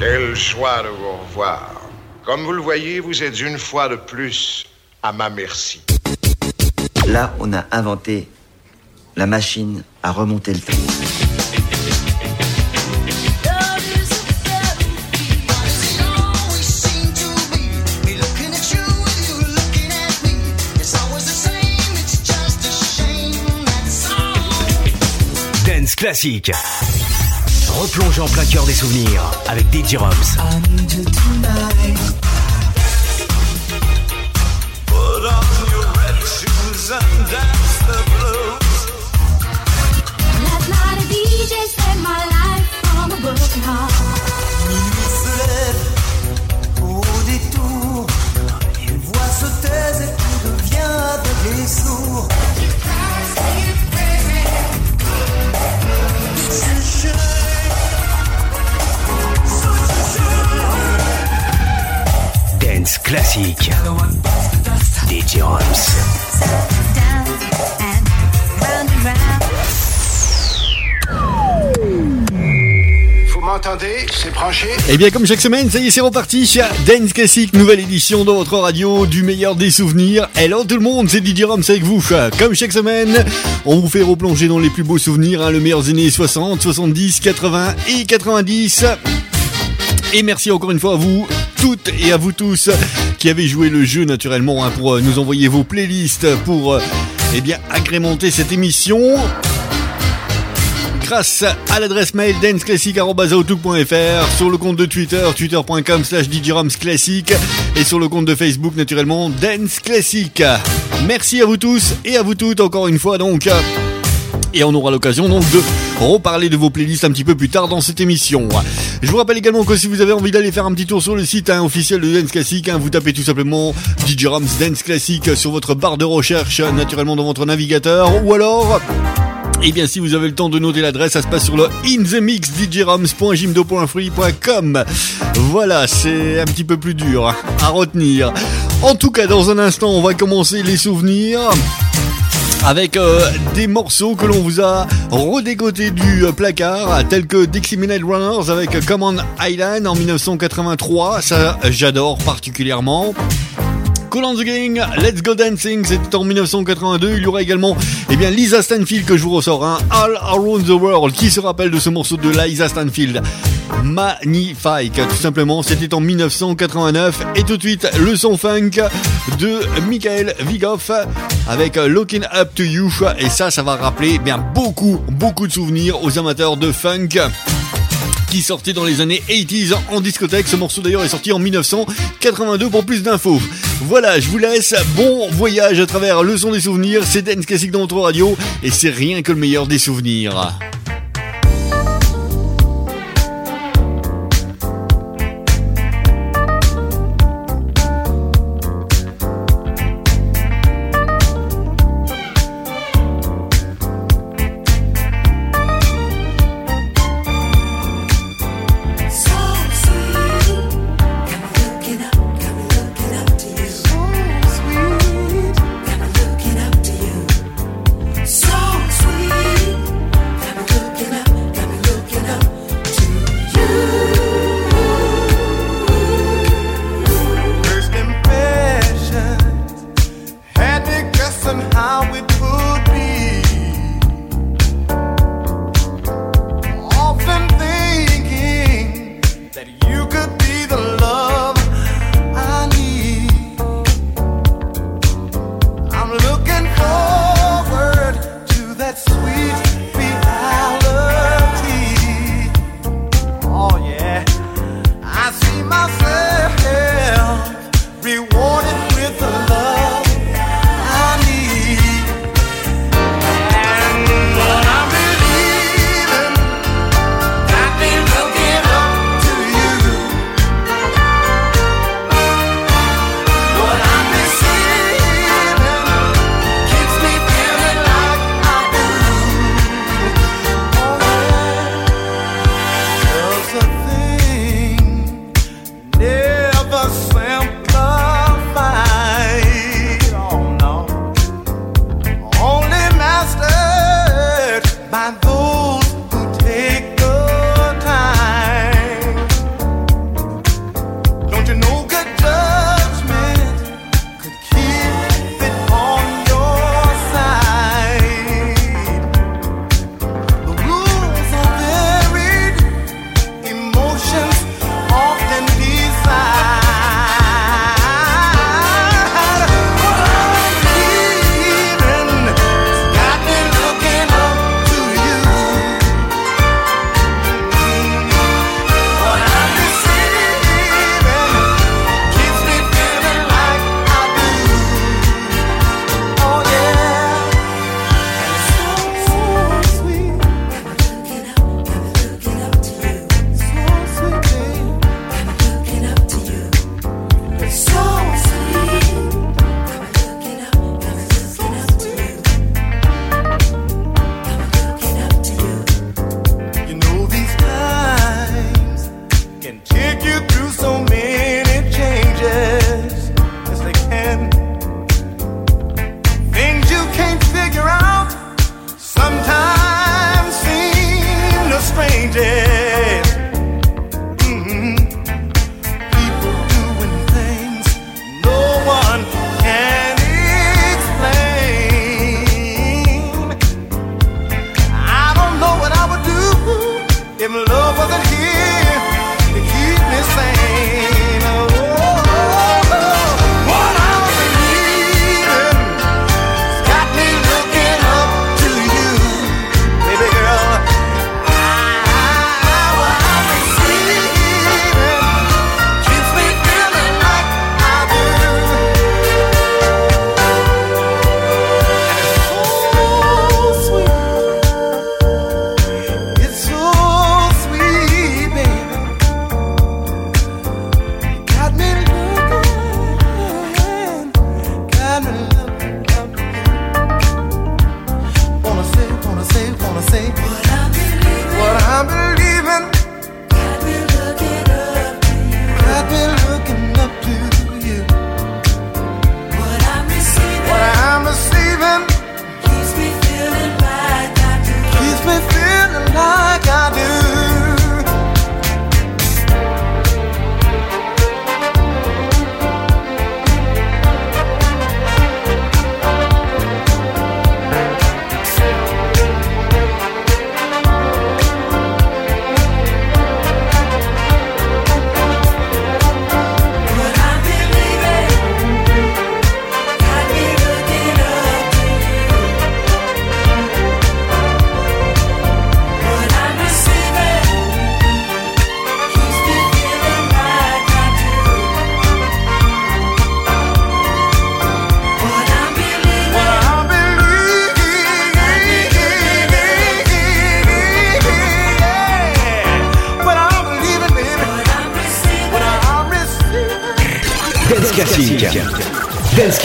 Quelle joie de vous revoir. Comme vous le voyez, vous êtes une fois de plus à ma merci. Là, on a inventé la machine à remonter le temps. Dance classique. Replonge en plein cœur des souvenirs avec DJ Roms. Classique. DJ m'entendez? C'est branché? Et Eh bien comme chaque semaine, ça y est, c'est reparti. Dance Classic, nouvelle édition de votre radio du meilleur des souvenirs. Hello tout le monde, c'est DJ Roms avec vous. Comme chaque semaine, on vous fait replonger dans les plus beaux souvenirs, hein, le meilleur des années 60, 70, 80 et 90. Et merci encore une fois à vous toutes et à vous tous qui avez joué le jeu naturellement hein, pour euh, nous envoyer vos playlists pour euh, eh bien agrémenter cette émission grâce à l'adresse mail danceclassic.outlook.fr sur le compte de Twitter twitter.com slash classique et sur le compte de Facebook naturellement Dance Classic. Merci à vous tous et à vous toutes encore une fois donc. Et on aura l'occasion donc de reparler de vos playlists un petit peu plus tard dans cette émission. Je vous rappelle également que si vous avez envie d'aller faire un petit tour sur le site hein, officiel de Dance Classic, hein, vous tapez tout simplement DJ Rams Dance Classic sur votre barre de recherche, naturellement dans votre navigateur, ou alors... Et bien si vous avez le temps de noter l'adresse, ça se passe sur le inthemixdjrams.jimdo.free.com. Voilà, c'est un petit peu plus dur à retenir. En tout cas, dans un instant, on va commencer les souvenirs avec euh, des morceaux que l'on vous a redécotés du euh, placard, tels que Dixie Minute Runners avec Common Island en 1983, ça j'adore particulièrement. Cool on the Gang, Let's Go Dancing, c'était en 1982. Il y aura également, eh bien, Lisa Stanfield que je vous ressors, un All Around the World. Qui se rappelle de ce morceau de Lisa Stanfield? Magnifique, tout simplement. C'était en 1989. Et tout de suite, le son funk de Michael Vigoff avec Looking Up to You. Et ça, ça va rappeler eh bien beaucoup, beaucoup de souvenirs aux amateurs de funk qui sortait dans les années 80s en discothèque. Ce morceau d'ailleurs est sorti en 1982 pour plus d'infos. Voilà, je vous laisse. Bon voyage à travers le son des souvenirs. C'est Dance Classic dans votre radio et c'est rien que le meilleur des souvenirs.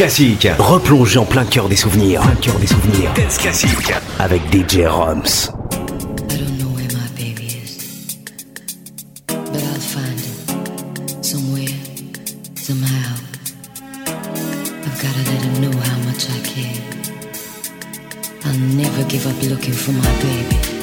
Classique. Replongez en plein cœur des souvenirs. Plein cœur des souvenirs. Dance Classique. Avec DJ Roms. I'll never give up looking for my baby.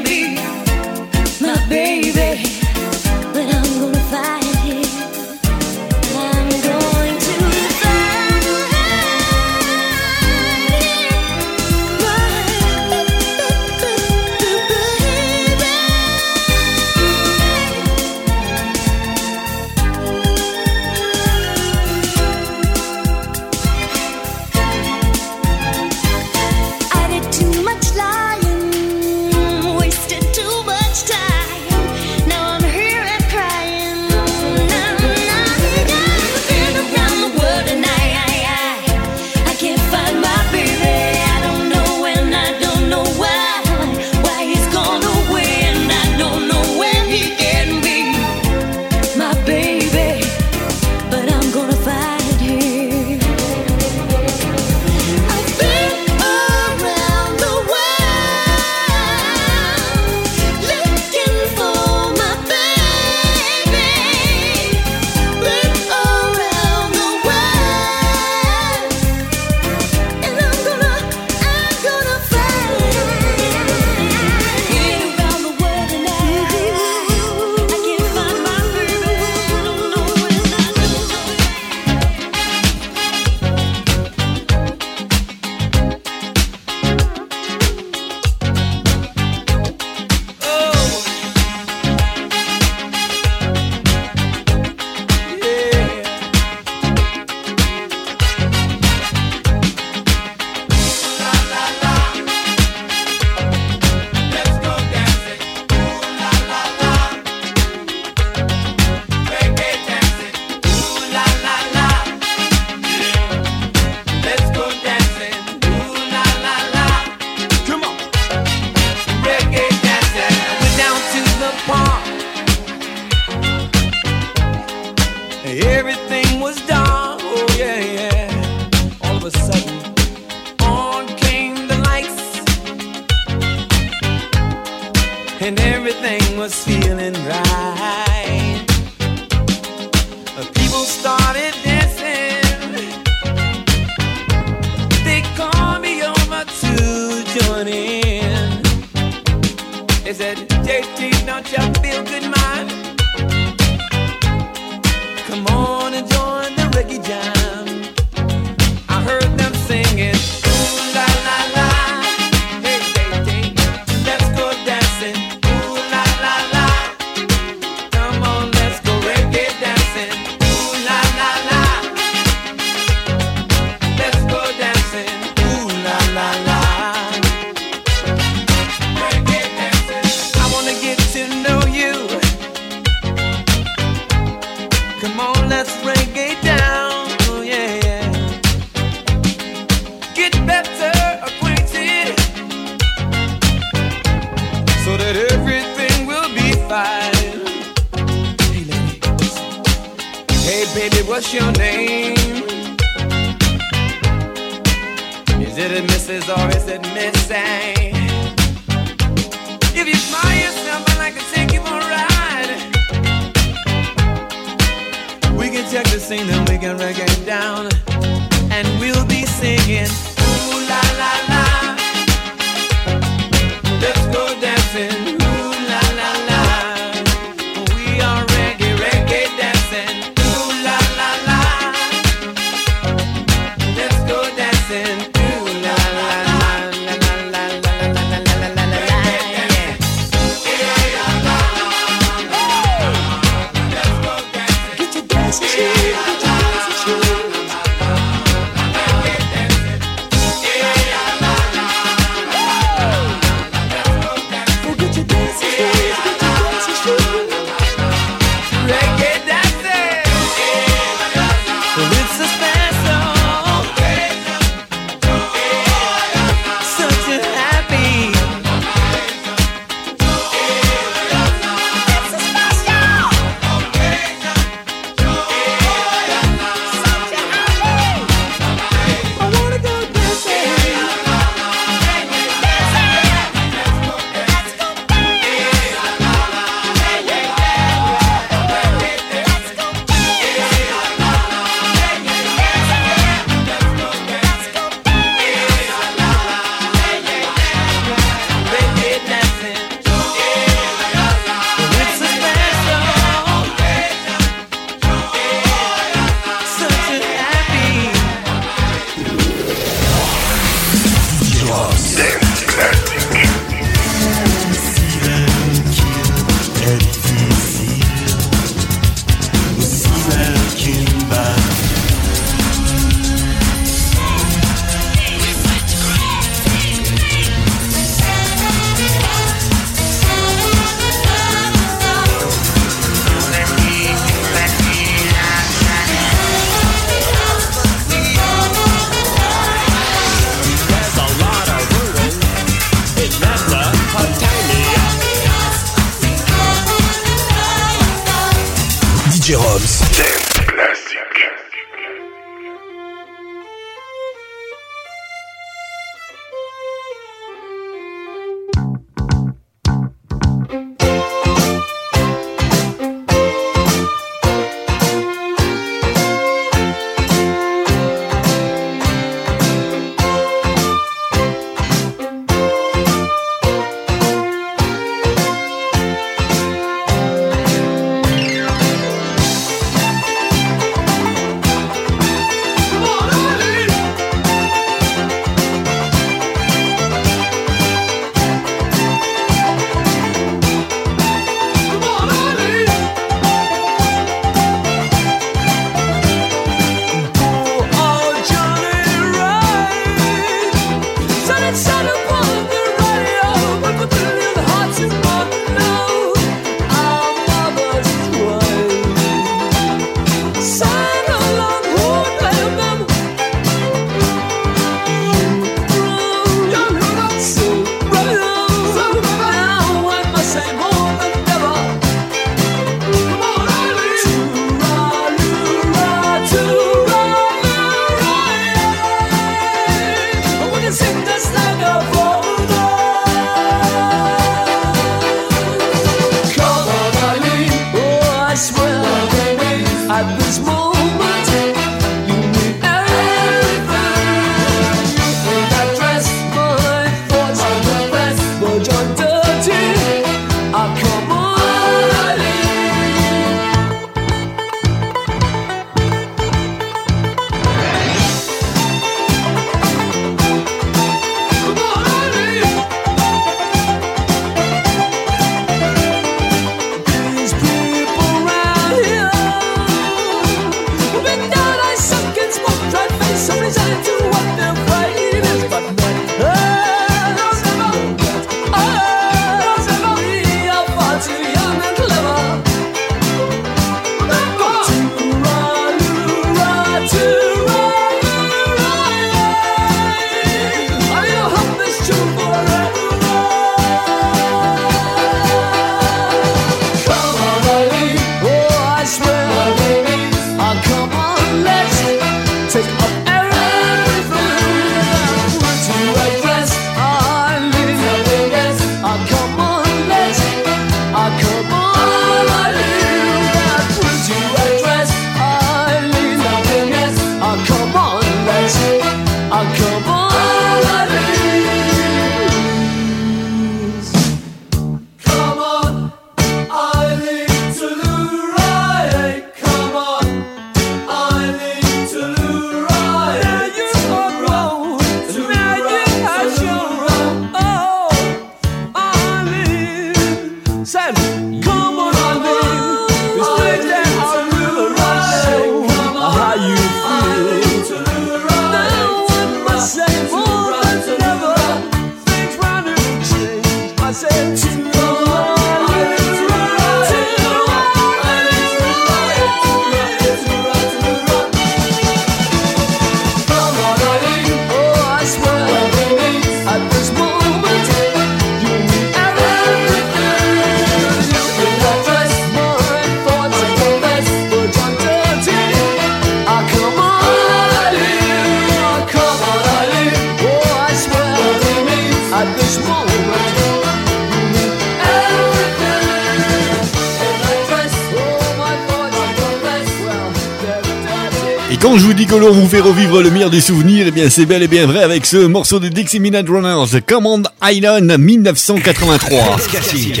Vous fait revivre le meilleur des souvenirs, eh bien c'est bel et bien vrai avec ce morceau de Dixie Minute Runners, Command Island 1983. Classique.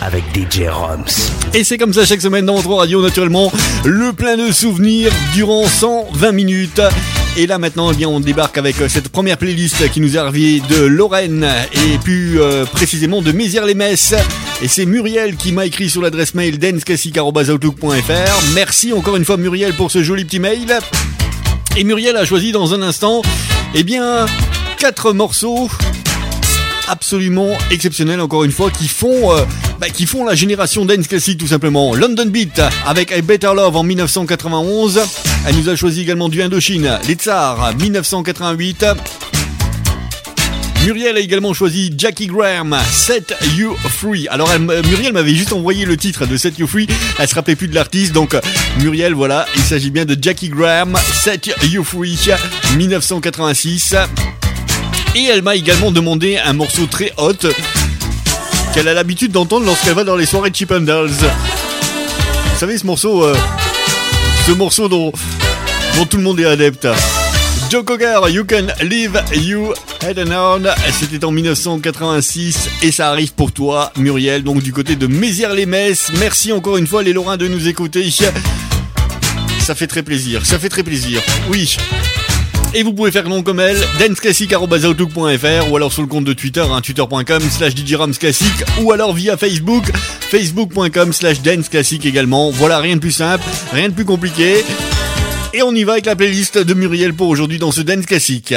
Avec DJ Roms. Et c'est comme ça chaque semaine dans votre radio, naturellement, le plein de souvenirs durant 120 minutes. Et là maintenant, eh bien, on débarque avec euh, cette première playlist qui nous est arrivée de Lorraine et plus euh, précisément de Mézières-les-Messes. Et c'est Muriel qui m'a écrit sur l'adresse mail danceclassique.outlook.fr. Merci encore une fois Muriel pour ce joli petit mail. Et Muriel a choisi dans un instant, eh bien, quatre morceaux absolument exceptionnels encore une fois qui font euh, bah, la génération dance classique tout simplement. London Beat avec A Better Love en 1991. Elle nous a choisi également du Indochine, Les Tsars 1988. Muriel a également choisi Jackie Graham, Set You Free. Alors m- Muriel m'avait juste envoyé le titre de Set You Free, elle se rappelait plus de l'artiste, donc Muriel voilà, il s'agit bien de Jackie Graham, Set You Free 1986. Et elle m'a également demandé un morceau très hot qu'elle a l'habitude d'entendre lorsqu'elle va dans les soirées Chip and Dales. Vous savez ce morceau, euh, ce morceau dont tout le monde est adepte. Joe You Can Leave You Head and On. C'était en 1986 et ça arrive pour toi, Muriel, donc du côté de Mézières-les-Messes. Merci encore une fois, les Lorrains, de nous écouter. Ça fait très plaisir, ça fait très plaisir. Oui. Et vous pouvez faire nom comme elle, danceclassique.outlook.fr ou alors sur le compte de Twitter, hein, twitter.com slash ou alors via Facebook, facebook.com slash danceclassique également. Voilà, rien de plus simple, rien de plus compliqué. Et on y va avec la playlist de Muriel pour aujourd'hui dans ce Dance Classique.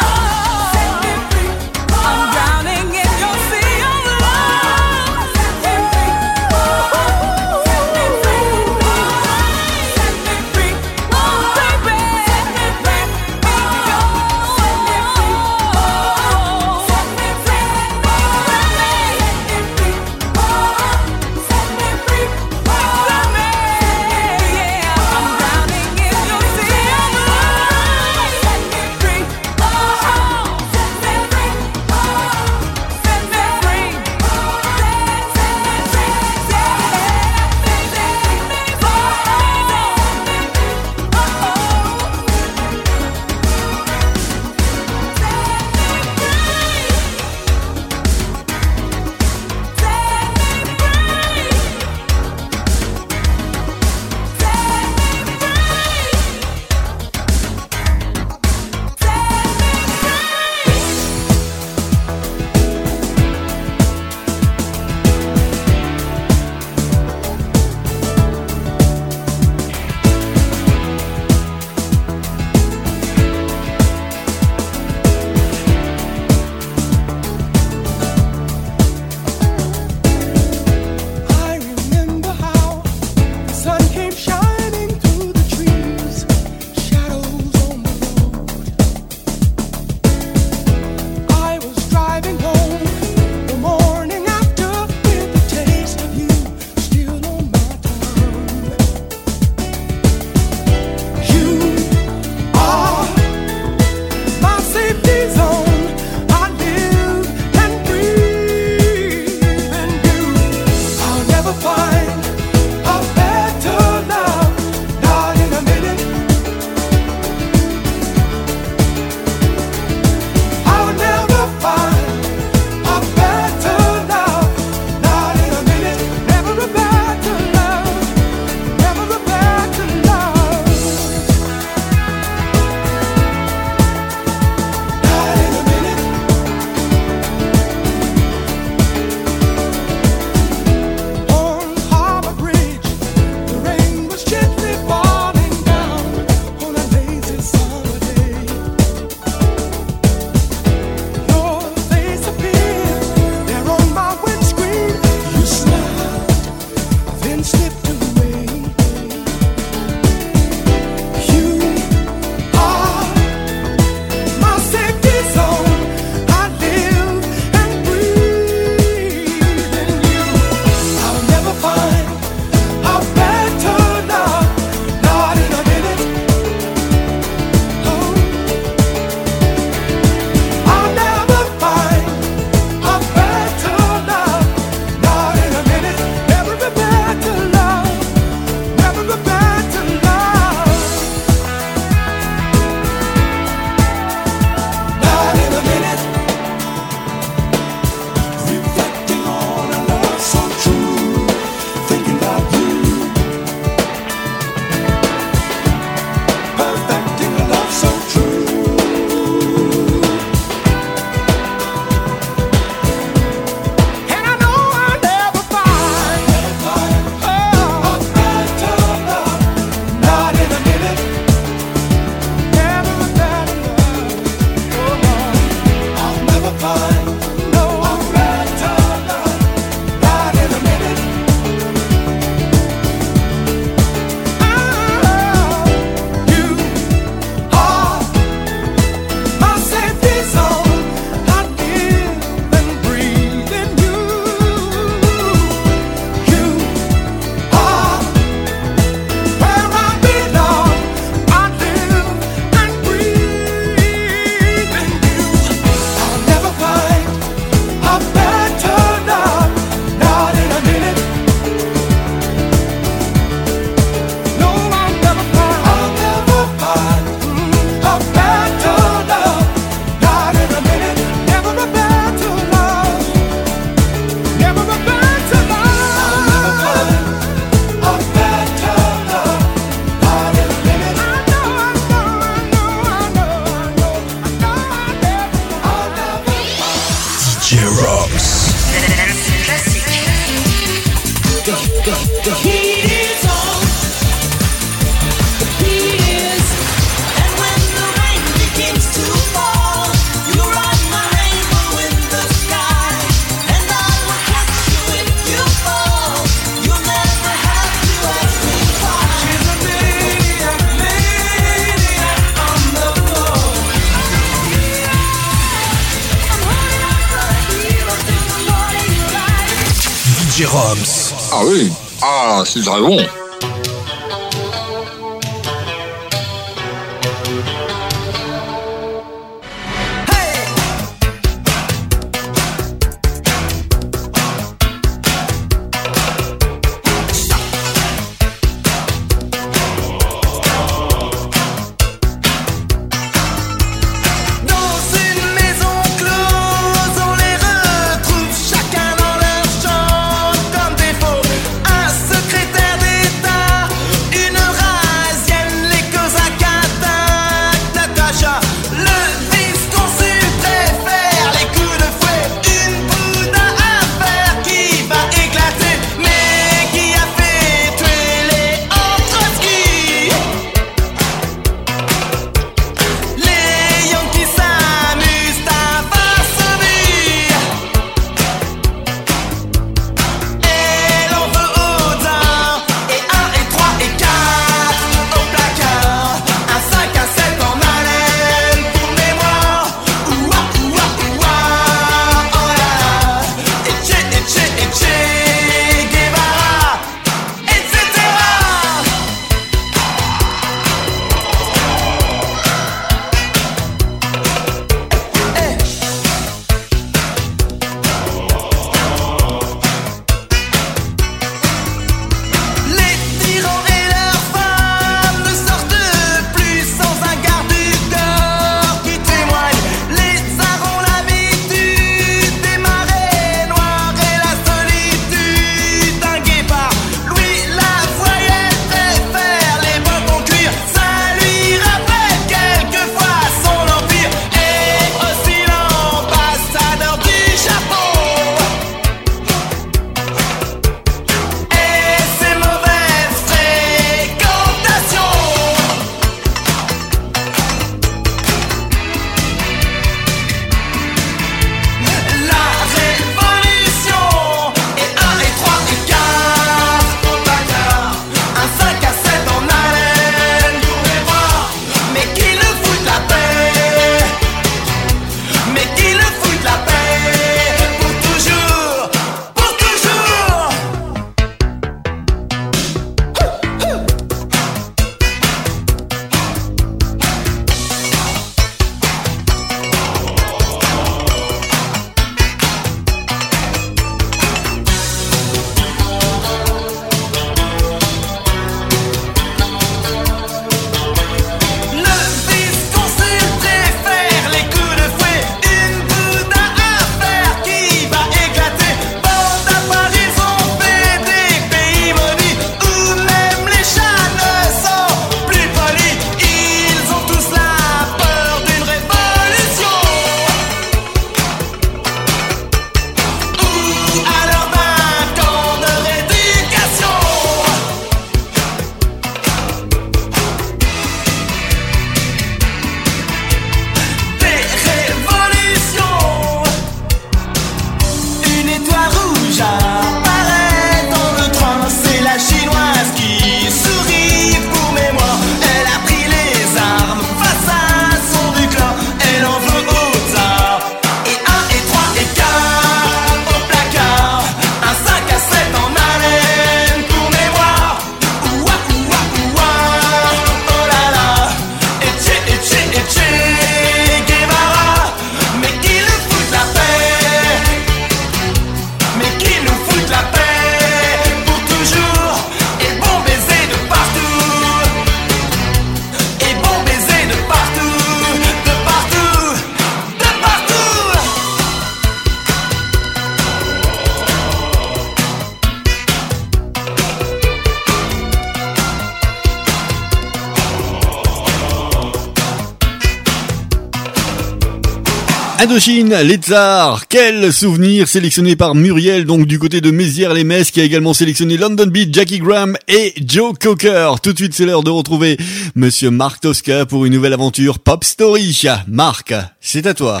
Les tsars, quel souvenir sélectionné par Muriel, donc du côté de Mézières les Messes, qui a également sélectionné London Beat, Jackie Graham et Joe Cocker. Tout de suite, c'est l'heure de retrouver Monsieur Marc Tosca pour une nouvelle aventure Pop Story. Marc, c'est à toi.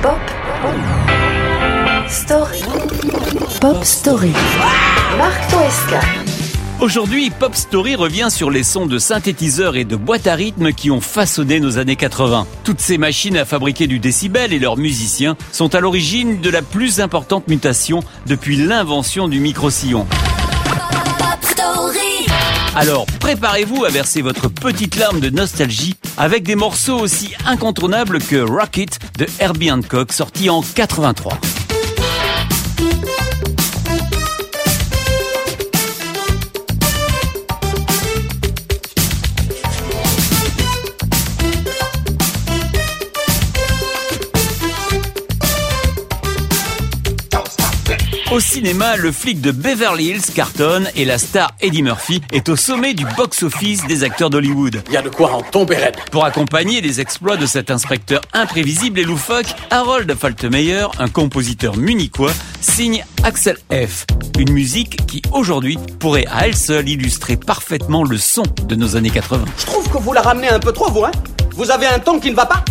Pop Story. Pop Story. Marc Tosca. Aujourd'hui, Pop Story revient sur les sons de synthétiseurs et de boîtes à rythme qui ont façonné nos années 80. Toutes ces machines à fabriquer du décibel et leurs musiciens sont à l'origine de la plus importante mutation depuis l'invention du micro-sillon. Alors préparez-vous à verser votre petite larme de nostalgie avec des morceaux aussi incontournables que Rocket de Herbie Hancock sorti en 83. Au cinéma, le flic de Beverly Hills cartonne et la star Eddie Murphy est au sommet du box-office des acteurs d'Hollywood. Il y a de quoi en tomber raide. Pour accompagner les exploits de cet inspecteur imprévisible et loufoque, Harold Faltermeyer, un compositeur munichois, signe Axel F. Une musique qui, aujourd'hui, pourrait à elle seule illustrer parfaitement le son de nos années 80. Je trouve que vous la ramenez un peu trop, vous, hein Vous avez un ton qui ne va pas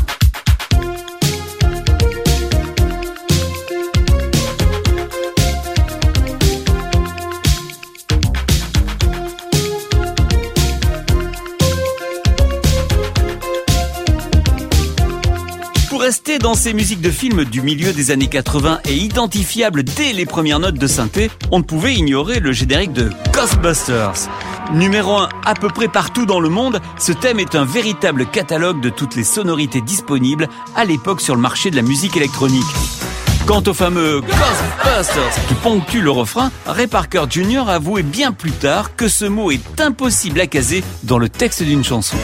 rester dans ces musiques de films du milieu des années 80 et identifiables dès les premières notes de synthé, on ne pouvait ignorer le générique de Ghostbusters. Numéro 1 à peu près partout dans le monde, ce thème est un véritable catalogue de toutes les sonorités disponibles à l'époque sur le marché de la musique électronique. Quant au fameux Ghostbusters qui ponctue le refrain, Ray Parker Jr. avouait bien plus tard que ce mot est impossible à caser dans le texte d'une chanson.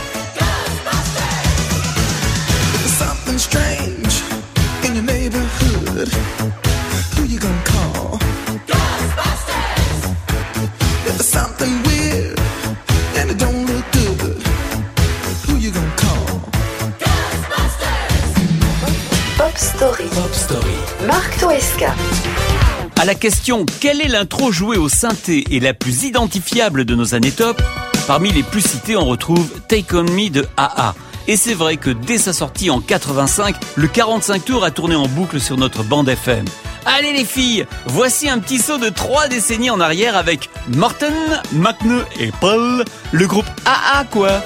À la question quelle est l'intro jouée au synthé et la plus identifiable de nos années top? Parmi les plus cités, on retrouve Take On Me de AA. Et c'est vrai que dès sa sortie en 85, le 45 tours a tourné en boucle sur notre bande FM. Allez les filles, voici un petit saut de trois décennies en arrière avec Morten, McNe et Paul, le groupe AA quoi.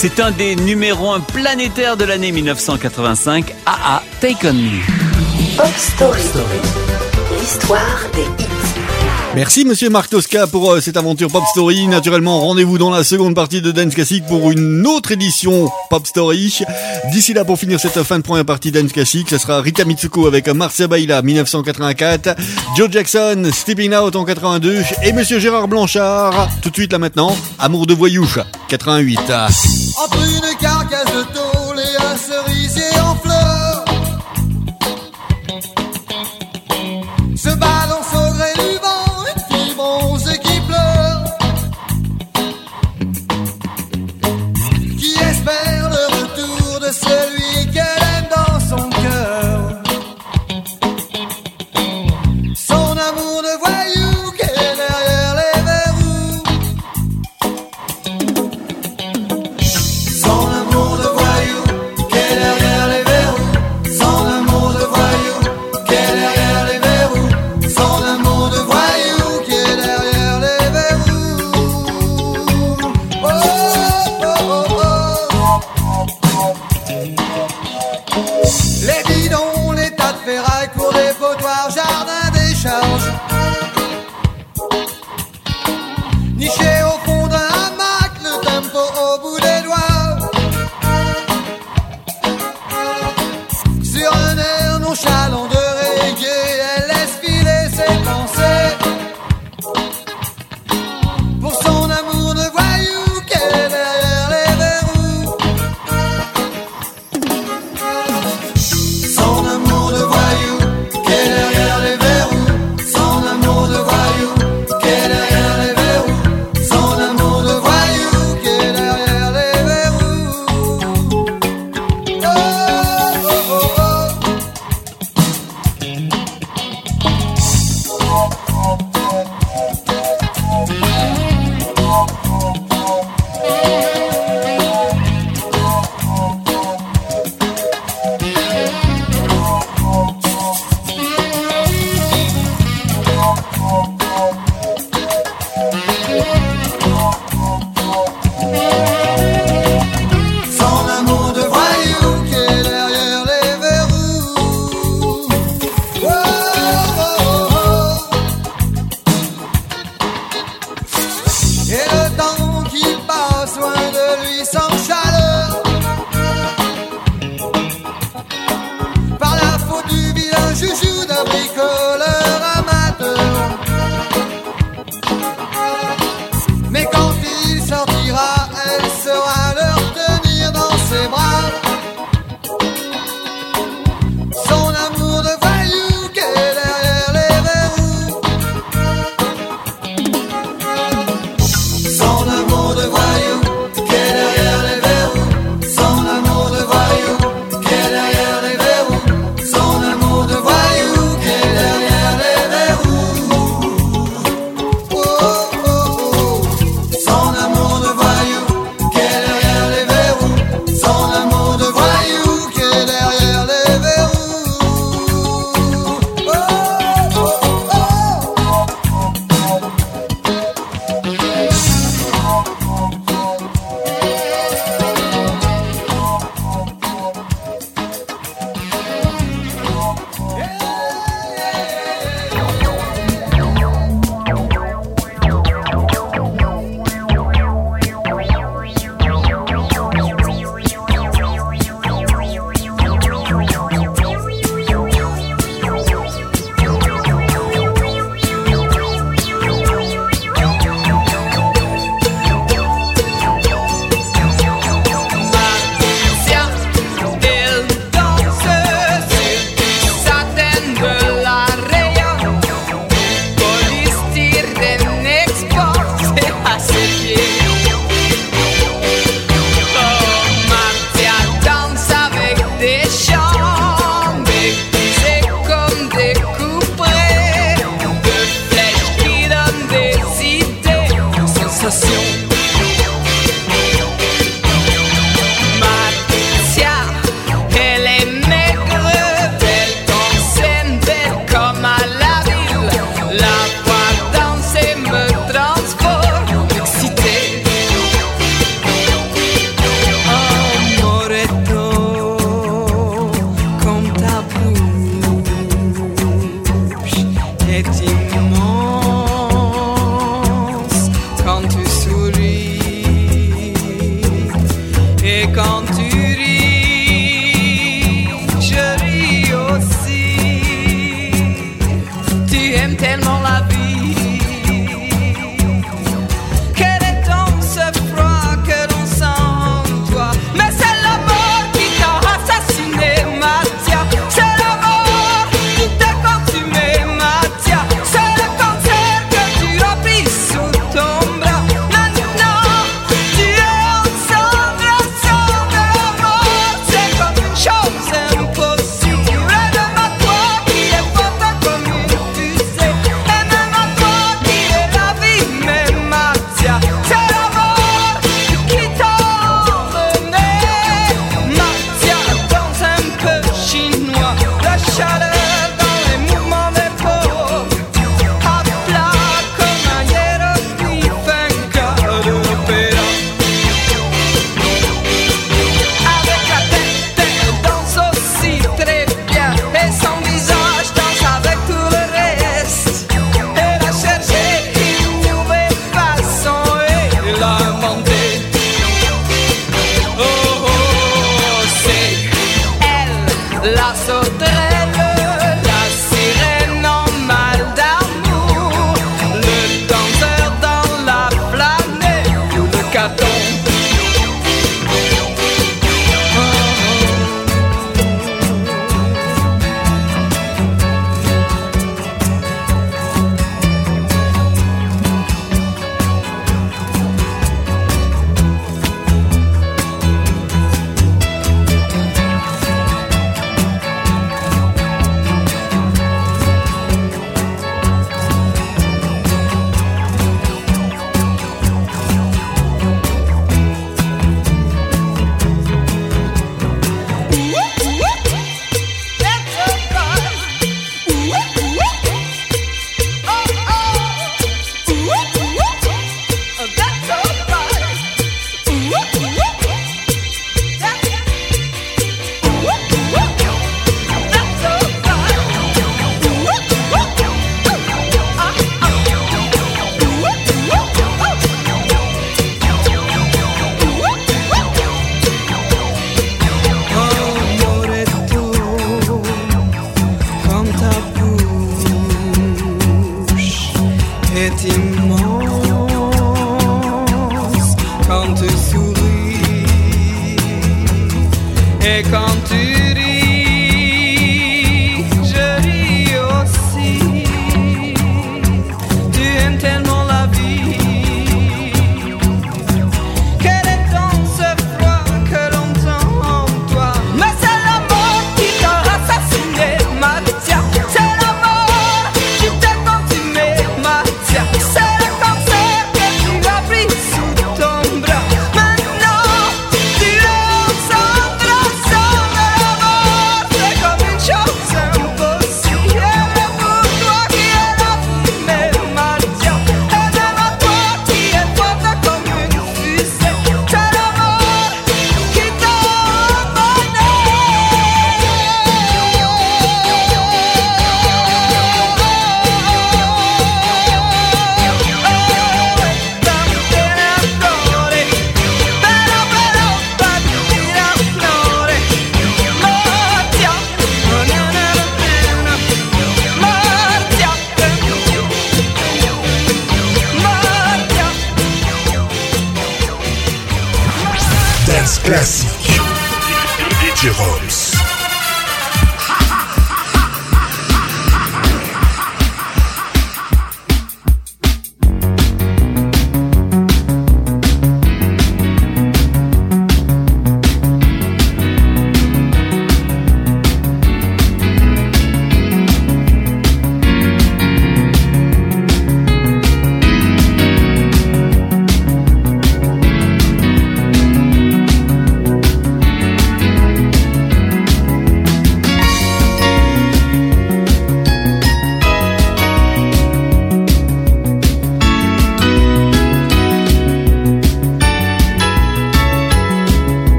C'est un des numéros 1 planétaires de l'année 1985, AA Take On Me. Pop Story. L'histoire des hits. Merci Monsieur Marc Tosca pour euh, cette aventure Pop Story. Naturellement, rendez-vous dans la seconde partie de Dance Classic pour une autre édition Pop Story. D'ici là, pour finir cette fin de première partie Dance Classic, ce sera Rita Mitsuko avec Marcia Baila 1984, Joe Jackson Stepping Out en 82 et Monsieur Gérard Blanchard. Tout de suite là maintenant, Amour de voyouche 88. Entre une carcasse de tôle et un cerisier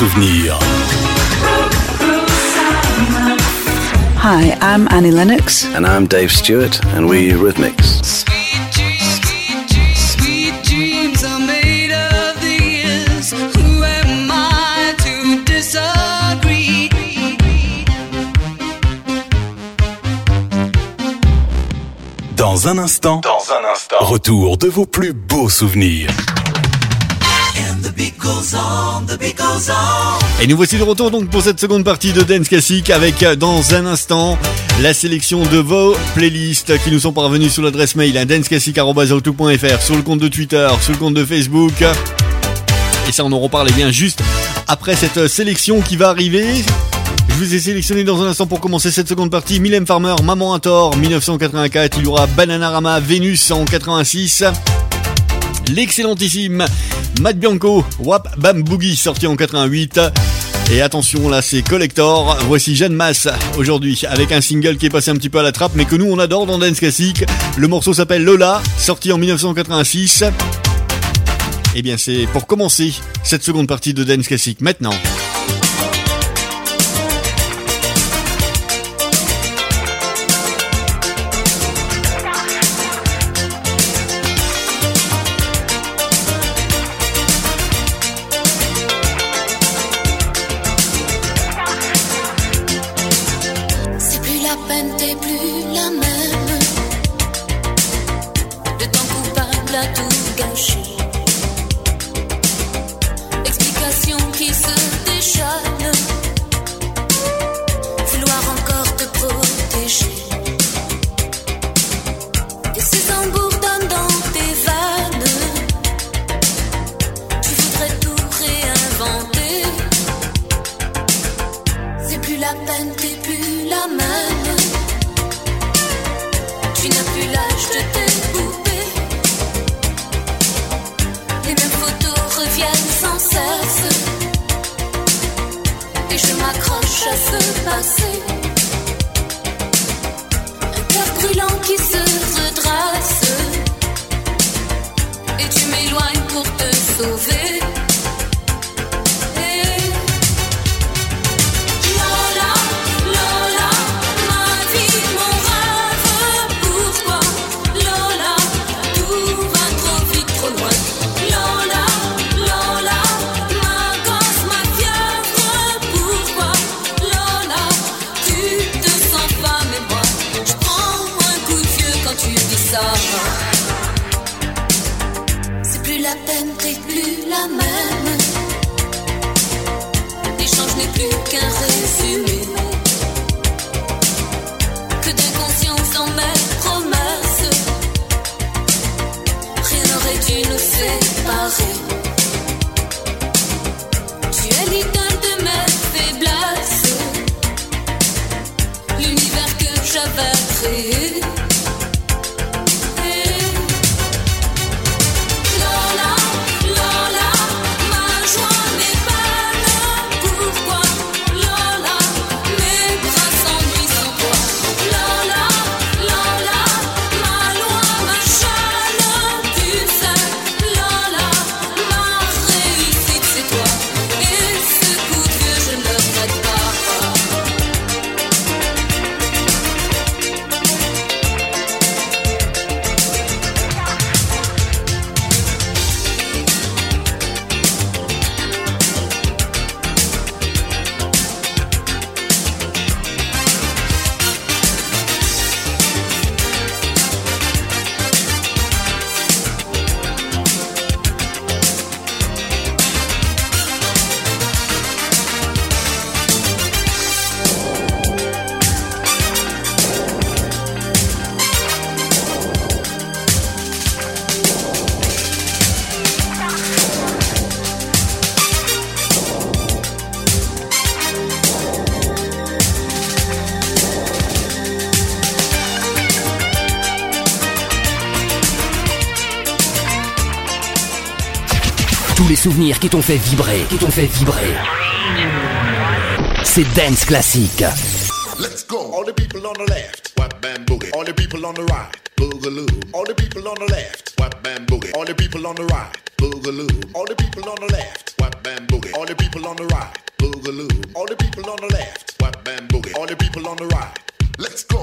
souvenirs. Hi, I'm Annie Lennox. And I'm Dave Stewart, and we Rhythmics. Sweet dreams are made of these. Who am I to disagree? Dans un instant, dans un instant, retour de vos plus beaux souvenirs. Et nous voici de retour donc pour cette seconde partie de Dance Classic avec euh, dans un instant la sélection de vos playlists qui nous sont parvenues sur l'adresse mail à danceclassic.fr, sur le compte de Twitter, sur le compte de Facebook. Et ça on en reparle eh bien juste après cette euh, sélection qui va arriver. Je vous ai sélectionné dans un instant pour commencer cette seconde partie Mylène Farmer, Maman à tort, 1984. Il y aura Bananarama, Vénus en 86. L'excellentissime Matt Bianco, Wap Bam Boogie, sorti en 88. Et attention, là c'est Collector. Voici Jeanne Masse aujourd'hui avec un single qui est passé un petit peu à la trappe, mais que nous on adore dans Dance Classic. Le morceau s'appelle Lola, sorti en 1986. Et bien c'est pour commencer cette seconde partie de Dance Classic maintenant. Souvenirs qui t'ont fait vibrer, qui t'ont fait vibrer. C'est Dance Classique. Let's go. All the people on the left, whap bam boogie. All the people on the right, boogaloo. All the people on the left, whap bam boogie. All the people on the right, boogaloo. All the people on the left, whap bam boogie. All the people on the right, boogaloo. All the people on the left, whap bam boogie. All the people on the right, let's go.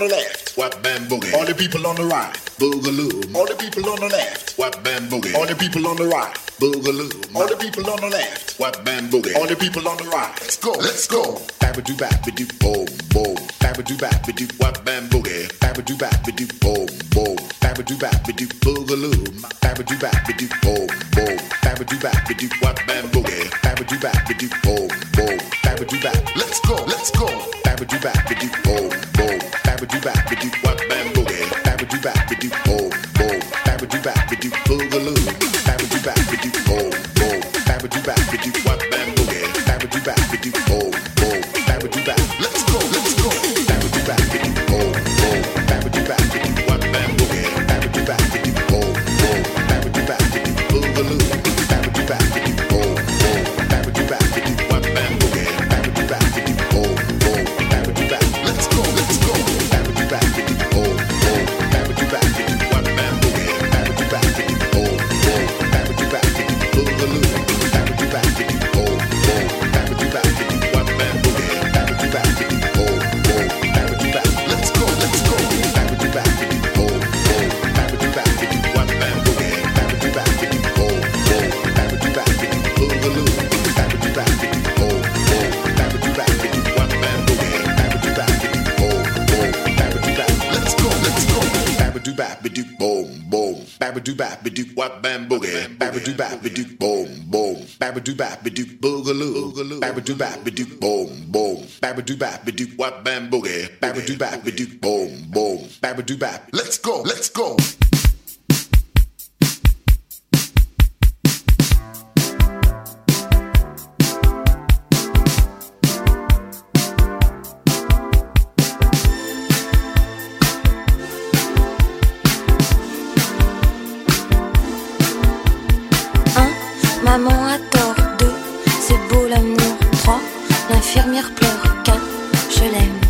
on the left, whap bam boogie. All the people on the right, boogaloo. All the people on the left, whap bam boogie. All the people on the right, boogaloo. All the people on the left, whap bam boogie. All the people on the right, let's go, let's go. Babadoo babadoo boom boom. Babadoo babadoo whap bam boogie. Babadoo babadoo boom boom. Babadoo babadoo boogaloo. Babadoo babadoo boom boom. Babadoo babadoo whap do bap do boom boom. Bap do bap do what bam boogie. Bap do bap do boom boom. Bap do bap let's go let's go. Maman a l'infirmière pleure car je l'aime.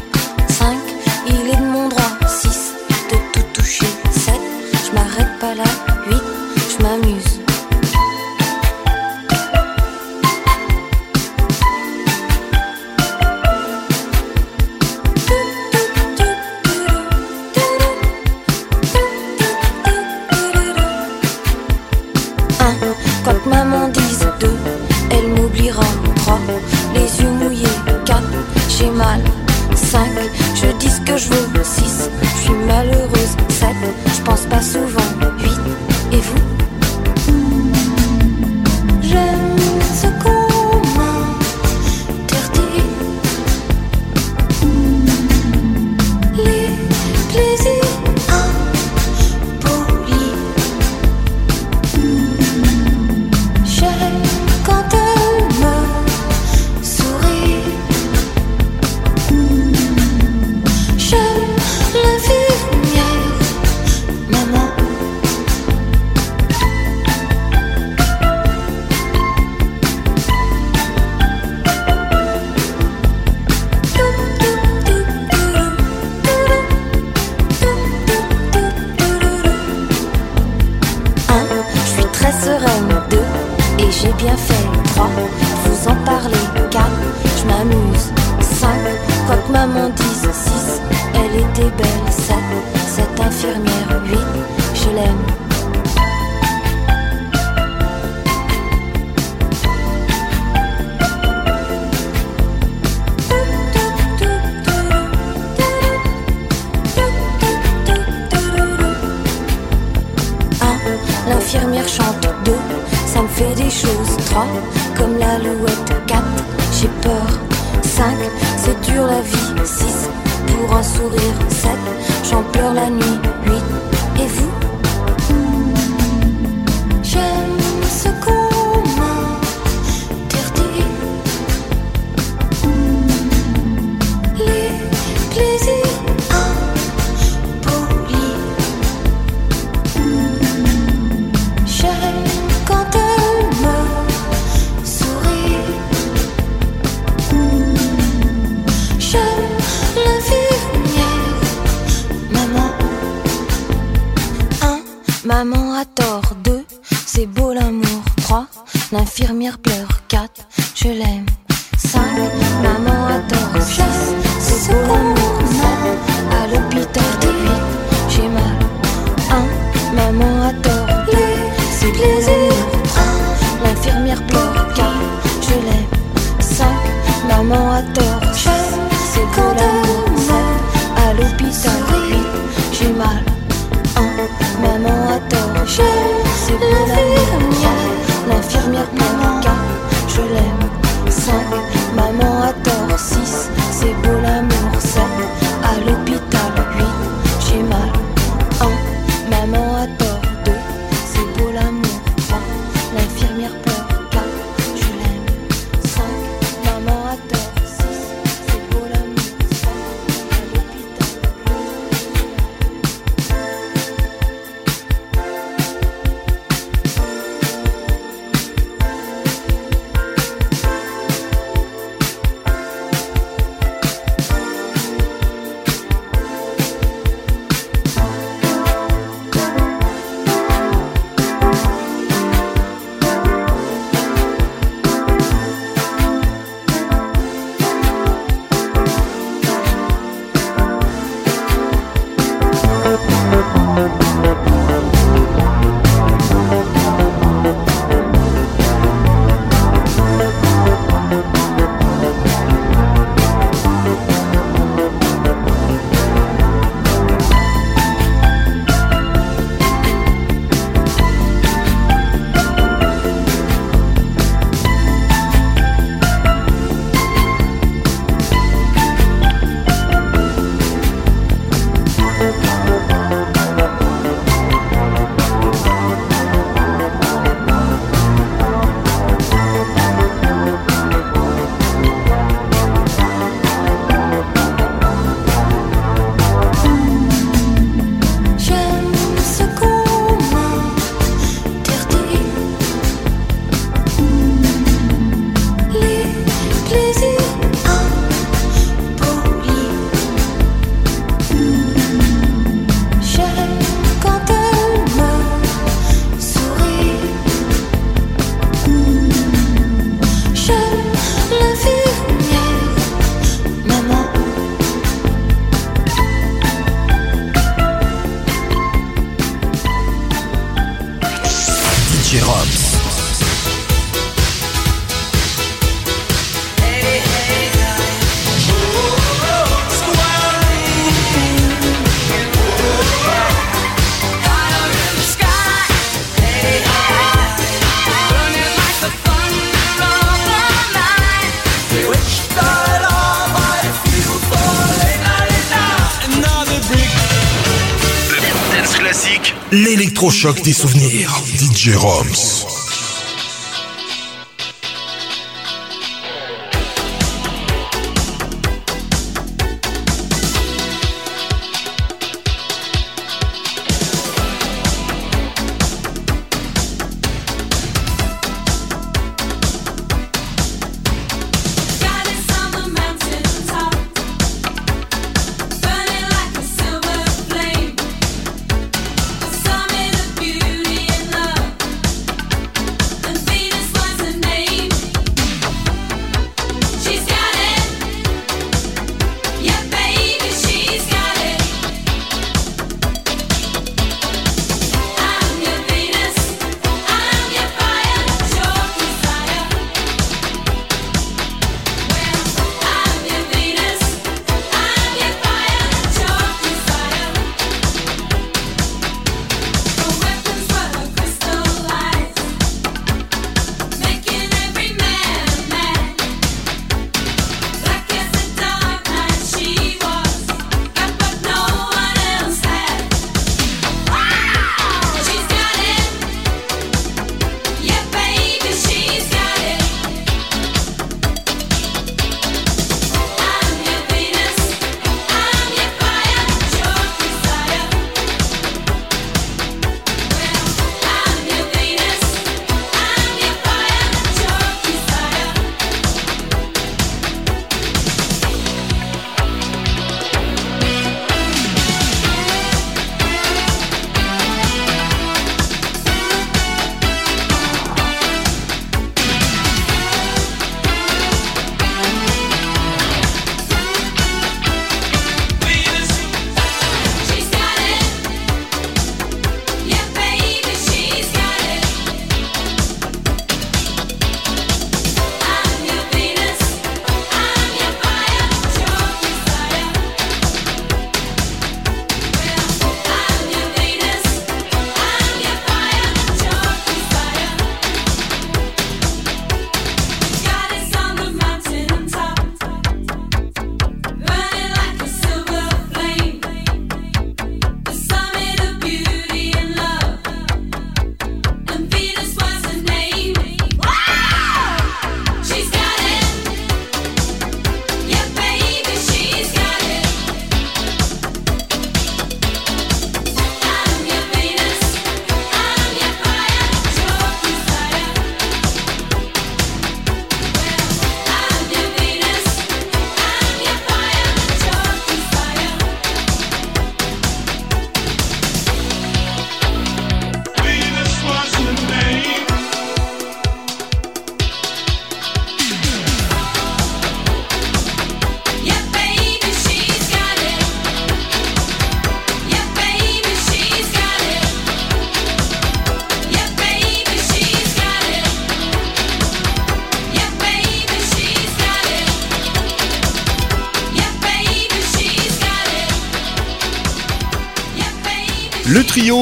L'électrochoc des souvenirs. DJ Roms.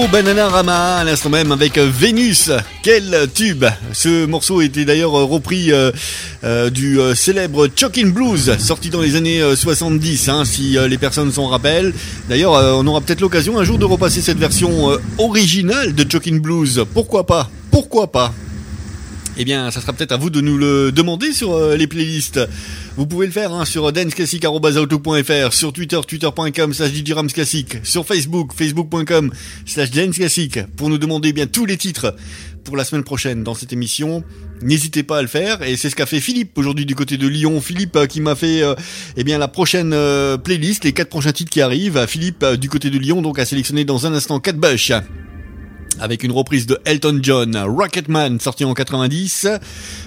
Le trio Bananarama à l'instant même avec euh, Vénus. Quel tube Ce morceau était d'ailleurs euh, repris euh, du célèbre Chokin' Blues sorti dans les années euh, 70 hein, si les personnes s'en rappellent. D'ailleurs on aura peut-être l'occasion un jour de repasser cette version originale de Chokin' Blues. Pourquoi pas? Pourquoi pas? Eh bien, ça sera peut-être à vous de nous le demander sur les playlists. Vous pouvez le faire hein, sur danceclassic.fr, sur Twitter, twitter.com slash Classic, sur Facebook, facebook.com slash danceclassic, pour nous demander bien tous les titres pour la semaine prochaine dans cette émission. N'hésitez pas à le faire, et c'est ce qu'a fait Philippe aujourd'hui du côté de Lyon. Philippe euh, qui m'a fait euh, eh bien la prochaine euh, playlist, les quatre prochains titres qui arrivent. Philippe du côté de Lyon donc a sélectionné dans un instant 4 bush avec une reprise de Elton John, Rocketman, sorti en 90.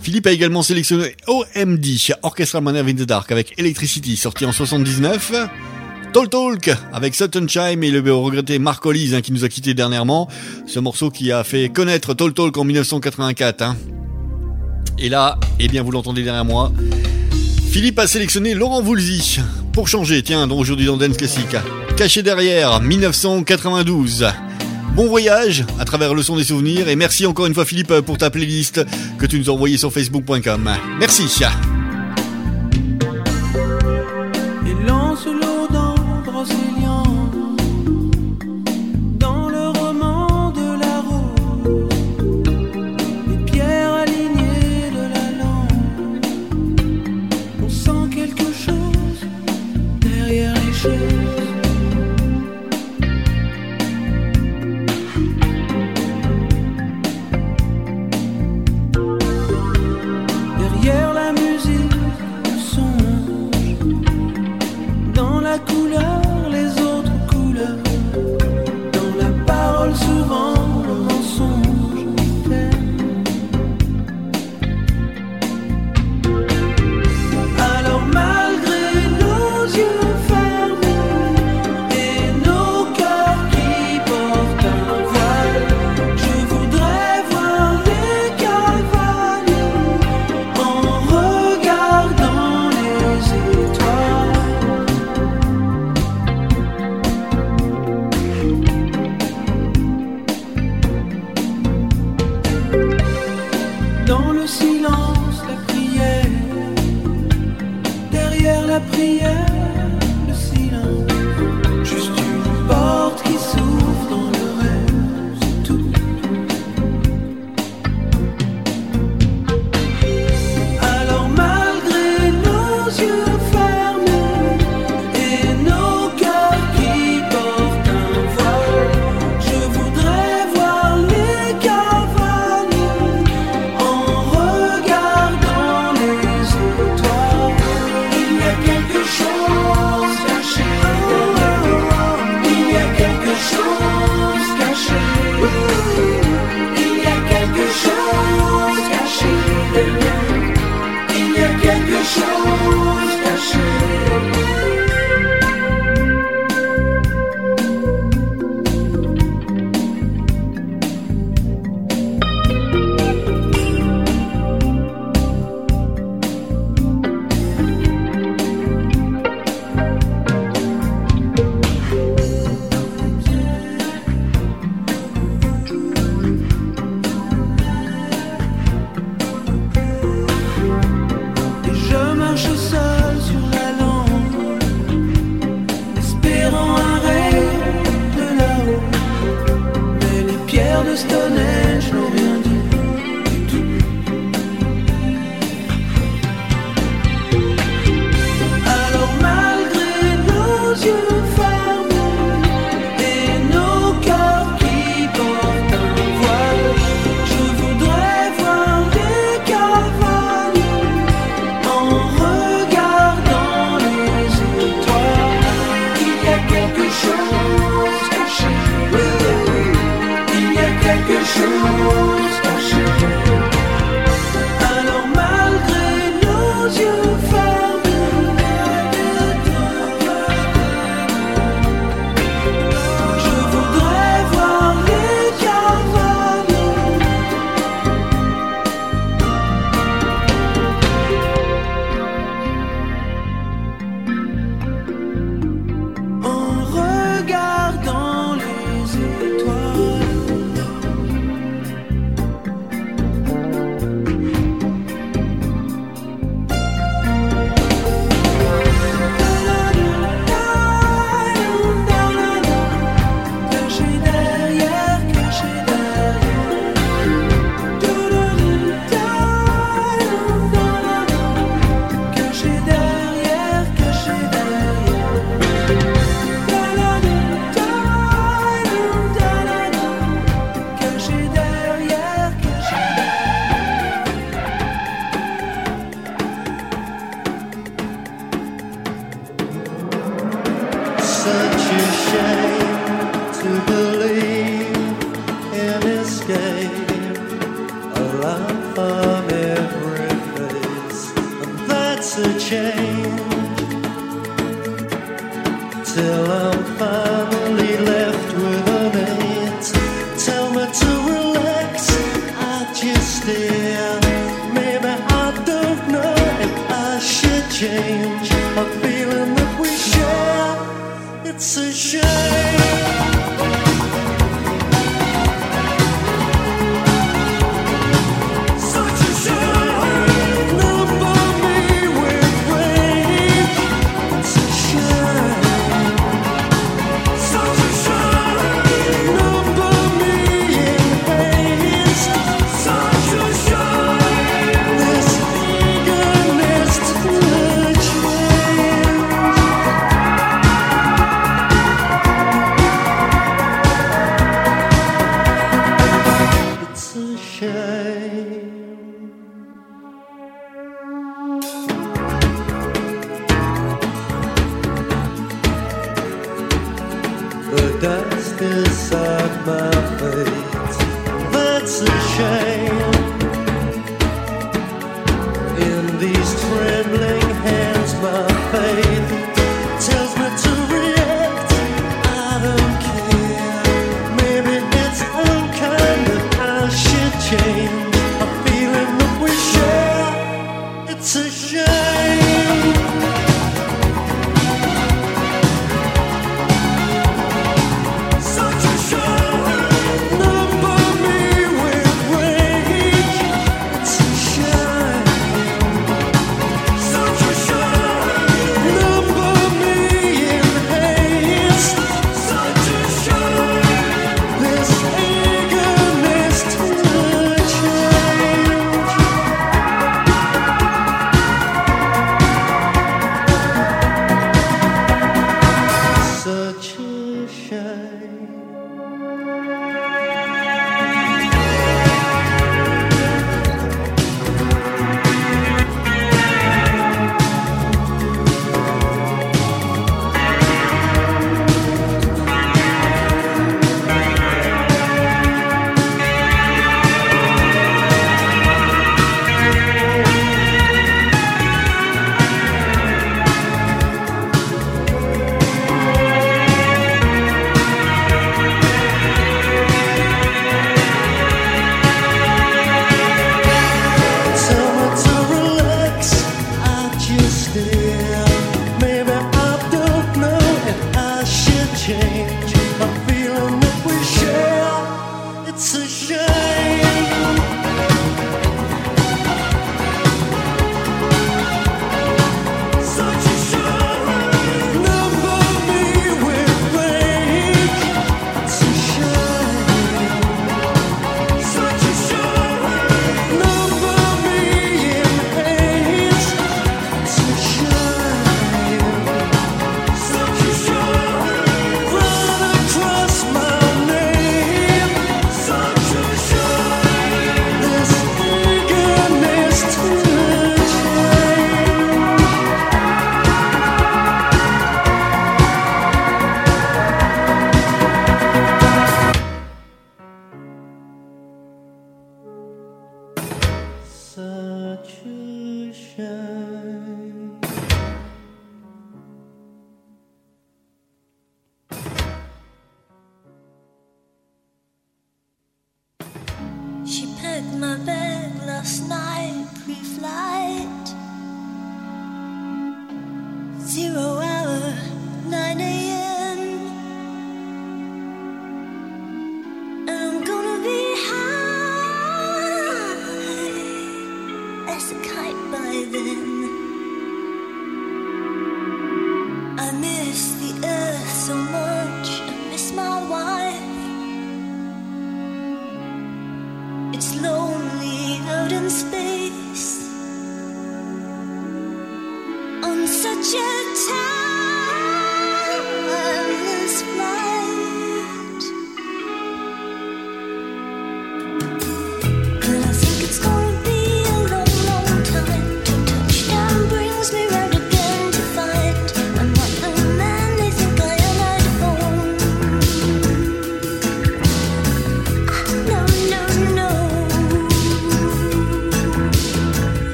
Philippe a également sélectionné OMD, Orchestra Man in the Dark, avec Electricity, sorti en 79. Talk Talk, avec Sutton Chime et le regretté Mark Hollis, hein, qui nous a quitté dernièrement. Ce morceau qui a fait connaître Talk Talk en 1984. hein. Et là, eh bien, vous l'entendez derrière moi. Philippe a sélectionné Laurent Voulzy. Pour changer, tiens, donc aujourd'hui dans Dance Classic. Caché derrière, 1992. Bon voyage à travers le son des souvenirs et merci encore une fois Philippe pour ta playlist que tu nous as envoyée sur facebook.com. Merci. La couleur,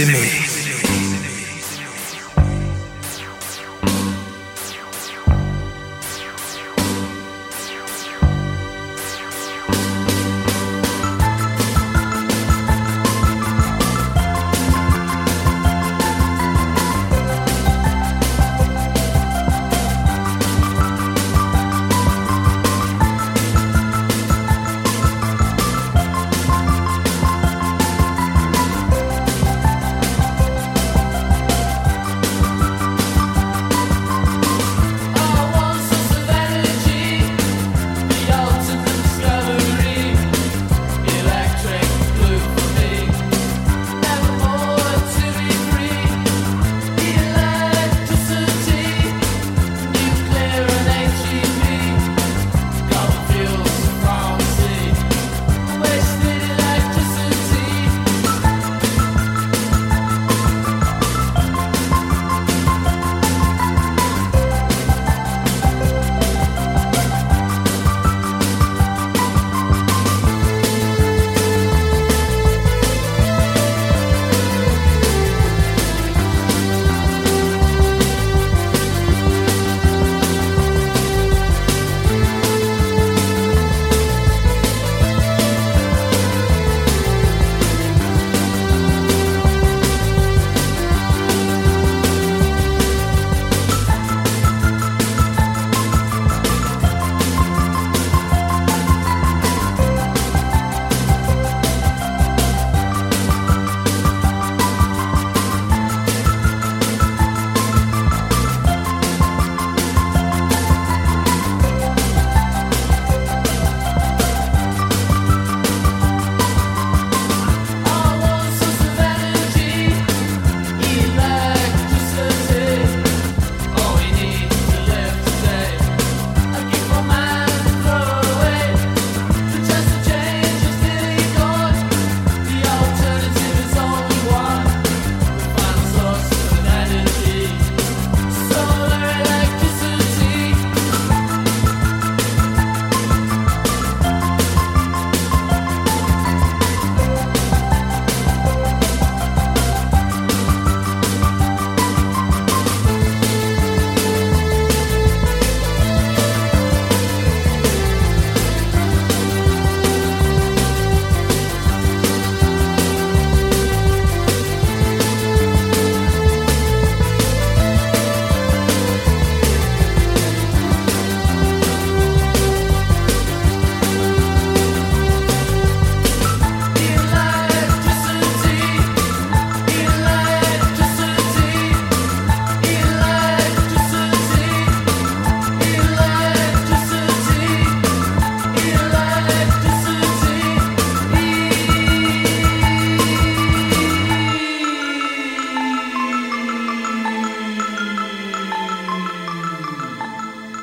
musique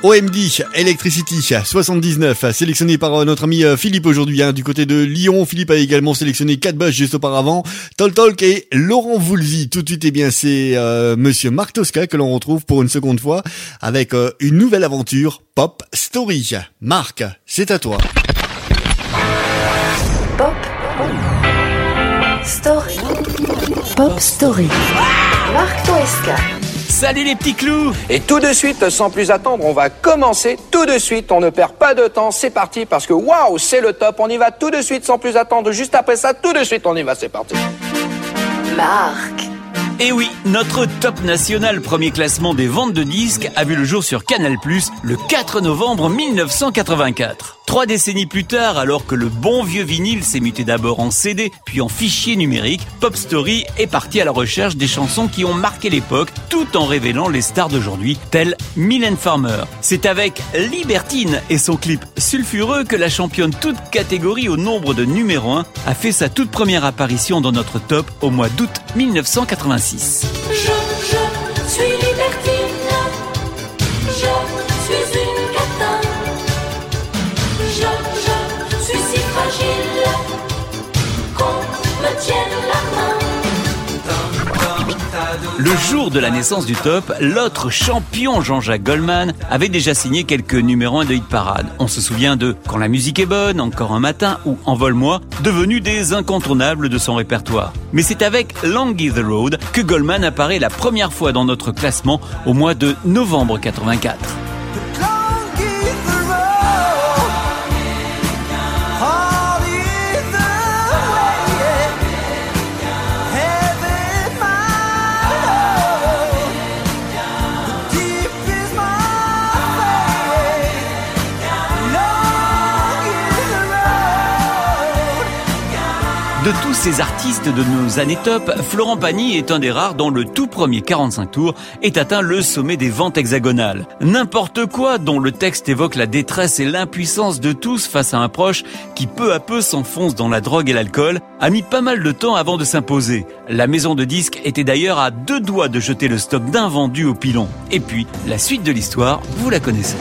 OMD, Electricity 79, sélectionné par euh, notre ami euh, Philippe aujourd'hui hein, du côté de Lyon. Philippe a également sélectionné 4 bugs juste auparavant, Tol Tolk et Laurent Voulzy. Tout de suite, eh bien, c'est euh, Monsieur Marc Tosca que l'on retrouve pour une seconde fois avec une nouvelle aventure Pop Story. Marc, c'est à toi. Pop Story. Pop Story. Marc Toesca. Salut les petits clous Et tout de suite, sans plus attendre, on va commencer tout de suite. On ne perd pas de temps, c'est parti parce que waouh, c'est le top. On y va tout de suite sans plus attendre. Juste après ça, tout de suite, on y va, c'est parti. Marc. Et Eh oui, notre top national premier classement des ventes de disques a vu le jour sur Canal+, le 4 novembre 1984. Trois décennies plus tard, alors que le bon vieux vinyle s'est muté d'abord en CD, puis en fichier numérique, Pop Story est parti à la recherche des chansons qui ont marqué l'époque, tout en révélant les stars d'aujourd'hui, telles Mylène Farmer. C'est avec Libertine et son clip sulfureux que la championne toute catégorie au nombre de numéro 1 a fait sa toute première apparition dans notre top au mois d'août 1986. Je, je Le jour de la naissance du top, l'autre champion Jean-Jacques Goldman avait déjà signé quelques numéros 1 de hit parade. On se souvient de Quand la musique est bonne, Encore un matin ou Envole-moi, devenus des incontournables de son répertoire. Mais c'est avec Long is the Road que Goldman apparaît la première fois dans notre classement au mois de novembre 84. De tous ces artistes de nos années top, Florent Pagny est un des rares dont le tout premier 45 tours est atteint le sommet des ventes hexagonales. N'importe quoi dont le texte évoque la détresse et l'impuissance de tous face à un proche qui peu à peu s'enfonce dans la drogue et l'alcool a mis pas mal de temps avant de s'imposer. La maison de disques était d'ailleurs à deux doigts de jeter le stock d'un vendu au pilon. Et puis, la suite de l'histoire, vous la connaissez.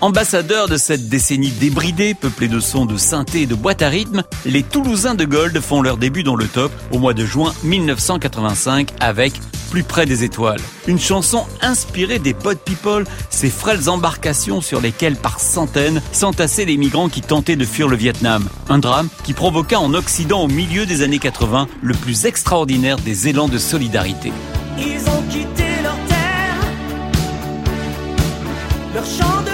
Ambassadeurs de cette décennie débridée, peuplée de sons de synthé et de boîte à rythme, les Toulousains de Gold font leur début dans le top au mois de juin 1985 avec Plus près des étoiles. Une chanson inspirée des Pod People, ces frêles embarcations sur lesquelles par centaines s'entassaient les migrants qui tentaient de fuir le Vietnam. Un drame qui provoqua en Occident au milieu des années 80 le plus extraordinaire des élans de solidarité. Ils ont quitté leur champ de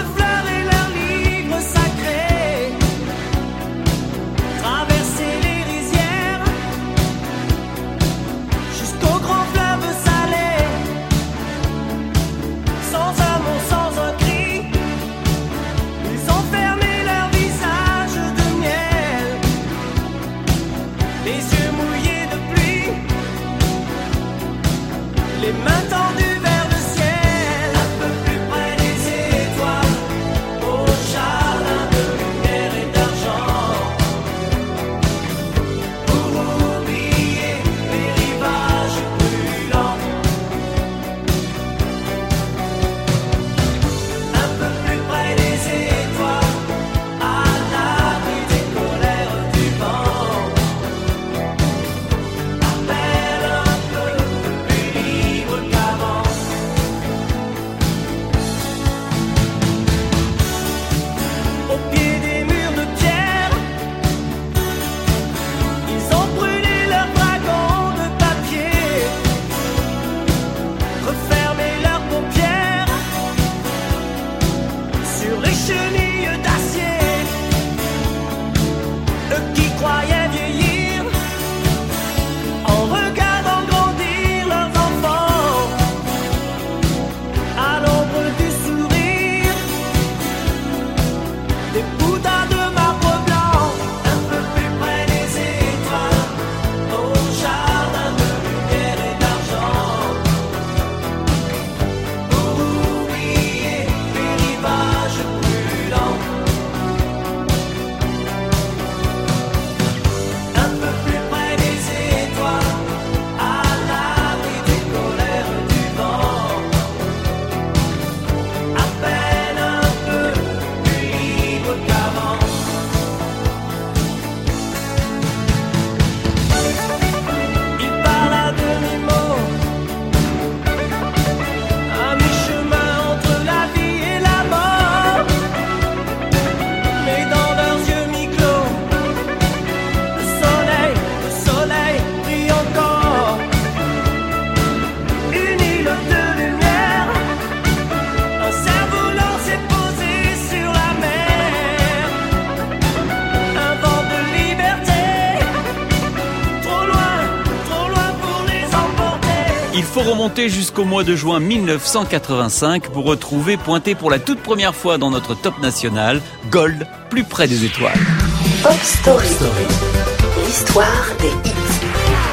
Il faut remonter jusqu'au mois de juin 1985 pour retrouver pointé pour la toute première fois dans notre top national Gold plus près des étoiles.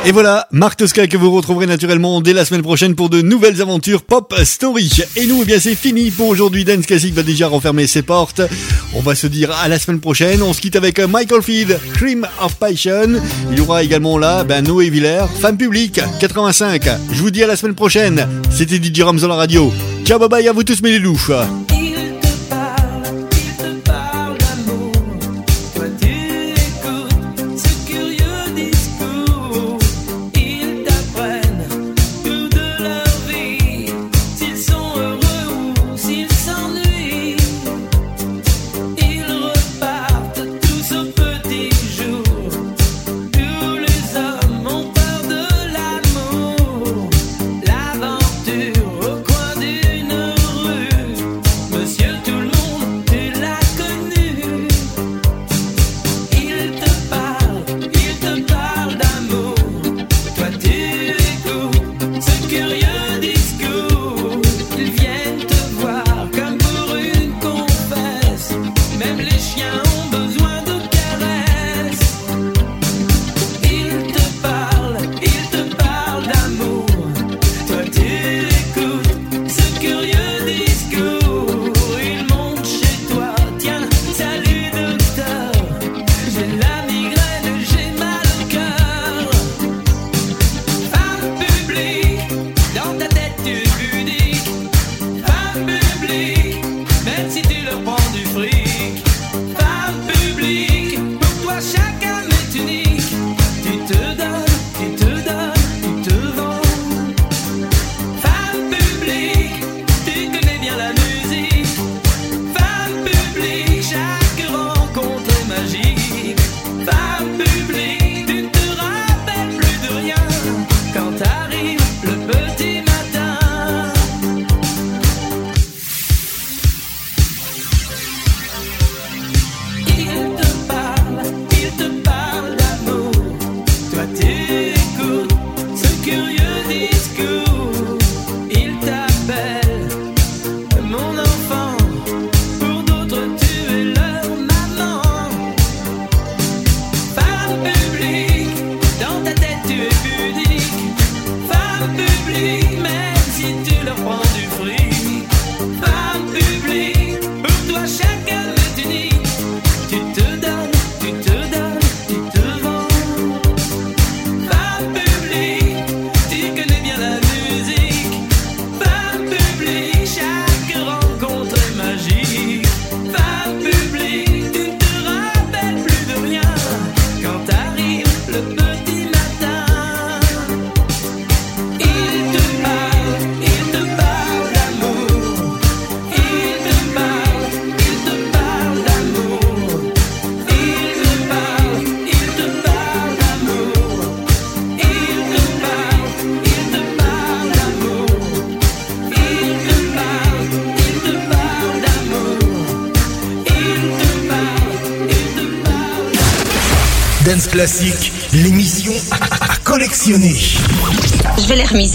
Et voilà, Marc Tosca que vous retrouverez naturellement dès la semaine prochaine pour de nouvelles aventures Pop Story. Et nous, eh bien, c'est fini pour aujourd'hui. Dance Classic va déjà refermer ses portes. On va se dire à la semaine prochaine. On se quitte avec Michael Field, Cream of Passion. Il y aura également là, ben, Noé Villers, femme publique, 85. Je vous dis à la semaine prochaine. C'était DJ Rams dans la radio. Ciao, bye bye à vous tous mes louches.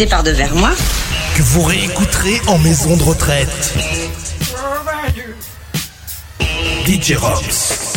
par Devers Moi. Que vous réécouterez en maison de retraite. DJ Rocks.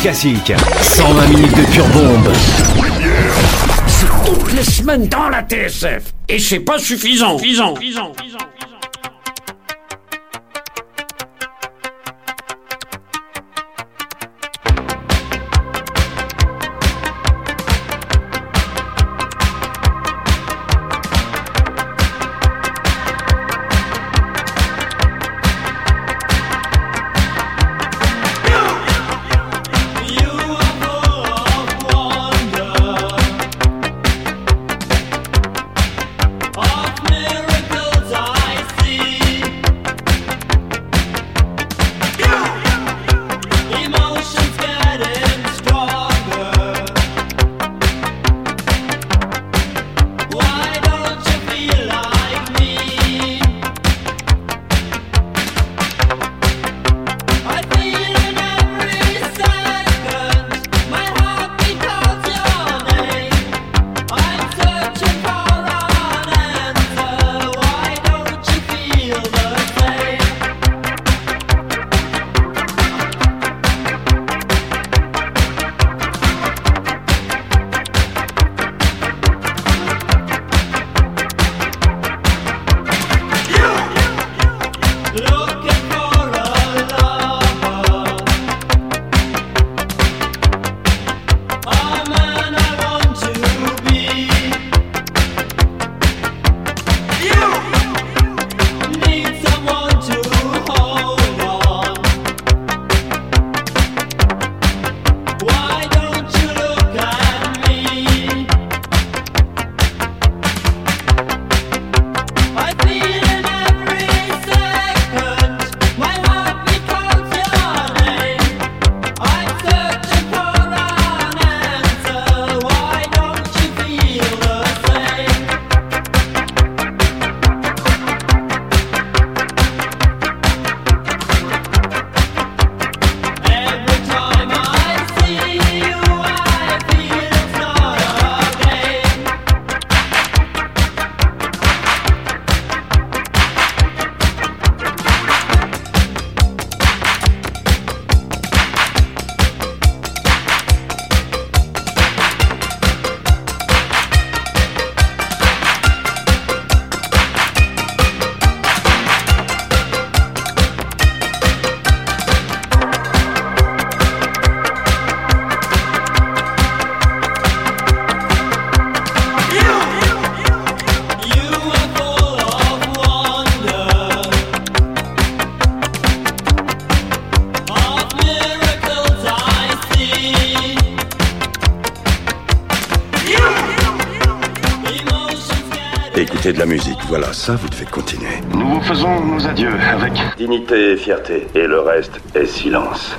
Classique. 120 minutes de pure bombe. C'est toutes les semaines dans la TSF. Et c'est pas suffisant. suffisant. suffisant. Ça vous devez continuer. Nous vous faisons nos adieux avec Dignité et fierté, et le reste est silence.